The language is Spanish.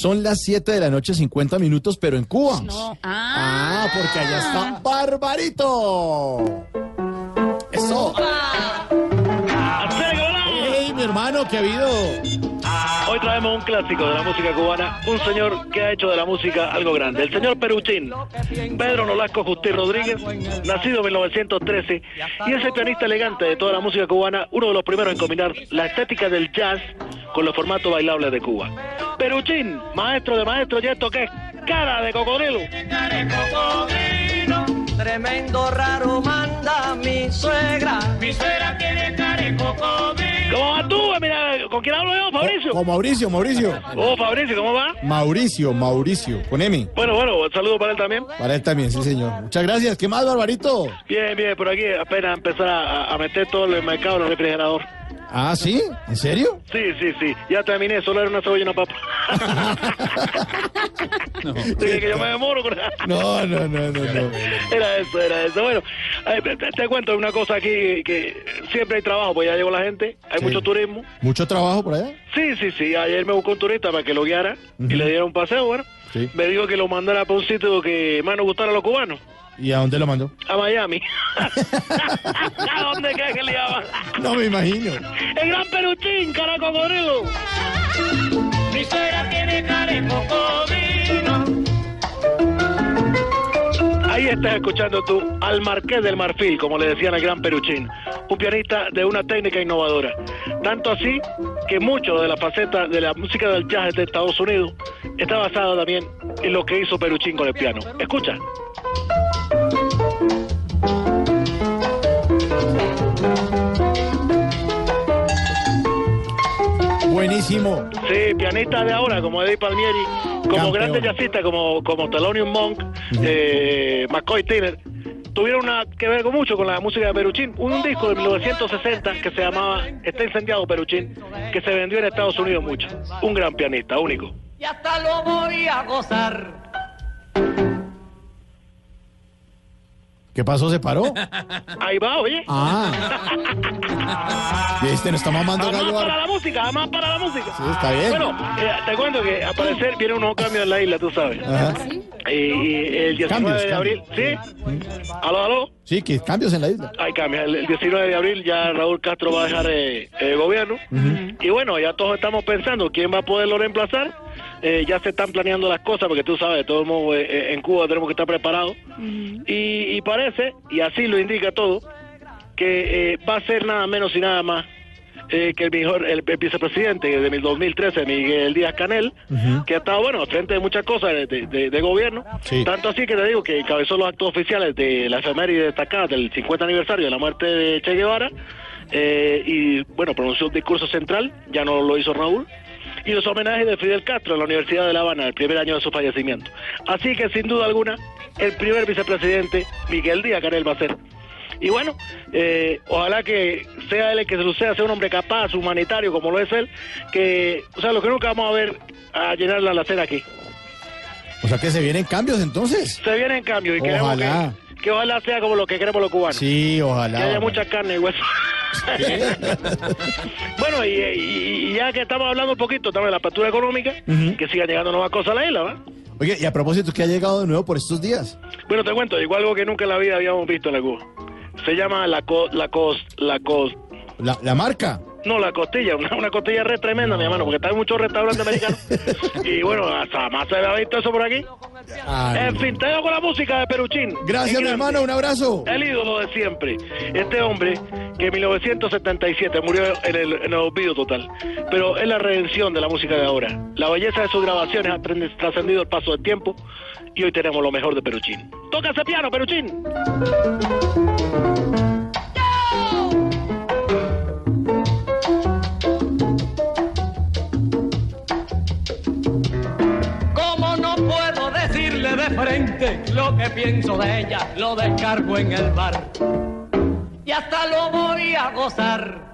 Son las 7 de la noche, 50 minutos, pero en Cuba. No. Ah, porque allá está Barbarito. Eso. ¡Hey, mi hermano, qué ha habido! Hoy traemos un clásico de la música cubana, un señor que ha hecho de la música algo grande, el señor Peruchín, Pedro Nolasco Justín Rodríguez, nacido en 1913, y es el pianista elegante de toda la música cubana, uno de los primeros en combinar la estética del jazz con los formatos bailables de Cuba. Peruchín, maestro de maestros, y esto que es cara de cocodrilo. Tremendo raro manda mi suegra. Mi suegra tiene cara de cocodrilo. ¿Cómo vas tú? Mira, ¿con quién hablo yo, Fabricio? Con Mauricio, Mauricio. Oh, Fabricio, ¿cómo va? Mauricio, Mauricio, con M. Bueno, bueno, un saludo para él también. Para él también, sí, señor. Muchas gracias. ¿Qué más, Barbarito? Bien, bien, por aquí apenas empezar a, a meter todo el mercado en el refrigerador. Ah, ¿sí? ¿En serio? Sí, sí, sí. Ya terminé, solo era una cebolla y una papa. Dije que yo me demoro con No, no, no, no, no. Era eso, era eso. Bueno, eh, te, te cuento una cosa aquí, que siempre hay trabajo, pues ya llegó la gente, hay Sí. mucho turismo. ¿Mucho trabajo por allá? Sí, sí, sí. Ayer me buscó un turista para que lo guiara y le diera un paseo, bueno. Sí. Me dijo que lo mandara para un sitio que más nos gustara a los cubanos. ¿Y a dónde lo mandó? A Miami. ¿A dónde crees que le llaman? No me imagino. El gran peruchín, cara cocodrilo. Mi suegra tiene cara de cocodrilo. Ahí estás escuchando tú al Marqués del Marfil, como le decían al gran Peruchín, un pianista de una técnica innovadora. Tanto así que mucho de la faceta de la música del jazz de Estados Unidos está basado también en lo que hizo Peruchín con el piano. Escucha. Buenísimo. Sí, pianista de ahora, como Eddie Palmieri, como Campeón. grandes jazzistas como, como Thelonious Monk, eh, McCoy Tyner, tuvieron una, que ver con mucho con la música de Peruchín. Un disco de 1960 que se llamaba Está incendiado Peruchín, que se vendió en Estados Unidos mucho. Un gran pianista, único. Y hasta lo voy a gozar. ¿Qué pasó? ¿Se paró? Ahí va, oye. Ah. Y este nos está mamando gallo. para la música, además para la música. Sí, está bien. Bueno, eh, te cuento que al parecer vienen unos cambios en la isla, tú sabes. Ajá. Y, y el 19 Cambios, de abril, ¿sí? ¿Aló, aló? Sí, que cambios en la isla. Hay cambios. El, el 19 de abril ya Raúl Castro va a dejar eh, el gobierno. Y bueno, ya todos estamos pensando quién va a poderlo reemplazar. Eh, ya se están planeando las cosas porque tú sabes, todo el mundo eh, en Cuba tenemos que estar preparados. y, y parece, y así lo indica todo, que eh, va a ser nada menos y nada más eh, que el mejor el, el vicepresidente de 2013, Miguel Díaz Canel, que ha estado, bueno, al frente de muchas cosas de, de- de- de gobierno. Sí. Tanto así que te digo que encabezó los actos oficiales de la efeméride destacada del 50 aniversario de la muerte de Che Guevara. eh, y bueno, pronunció un discurso central, ya no lo hizo Raúl. Y los homenajes de Fidel Castro en la Universidad de La Habana, el primer año de su fallecimiento. Así que sin duda alguna, el primer vicepresidente, Miguel Díaz Canel, va a ser. Y bueno, eh, ojalá que sea él el que se suceda, sea un hombre capaz, humanitario, como lo es él, que, o sea, lo que nunca vamos a ver a llenar la alacena aquí. O sea que se vienen cambios entonces. Se viene en cambio y queremos Ojalá. que, que ojalá sea como lo que queremos los cubanos. Sí, Que ojalá. haya mucha carne y hueso. bueno, y, y- y ya que estamos hablando un poquito también de la apertura económica, que sigan llegando nuevas cosas a la isla, ¿va? Oye, y a propósito, ¿qué ha llegado de nuevo por estos días? Bueno, te cuento, igual algo que nunca en la vida habíamos visto en la Cuba. Se llama la co, la cos, la cos, La, la marca. No, la costilla, una, una costilla re tremenda, mi hermano, porque está en muchos restaurantes americanos. y bueno, hasta más se había visto eso por aquí. En fin, te dejo con la música de Peruchín. Gracias, mi hermano. Un abrazo. El ídolo de siempre. Este hombre que en 1977 murió en el, en el olvido total. Pero es la redención de la música de ahora. La belleza de sus grabaciones ha trascendido el paso del tiempo y hoy tenemos lo mejor de Peruchín. ¡Toca ese piano, Peruchín! De frente lo que pienso de ella, lo descargo en el bar. Y hasta lo voy a gozar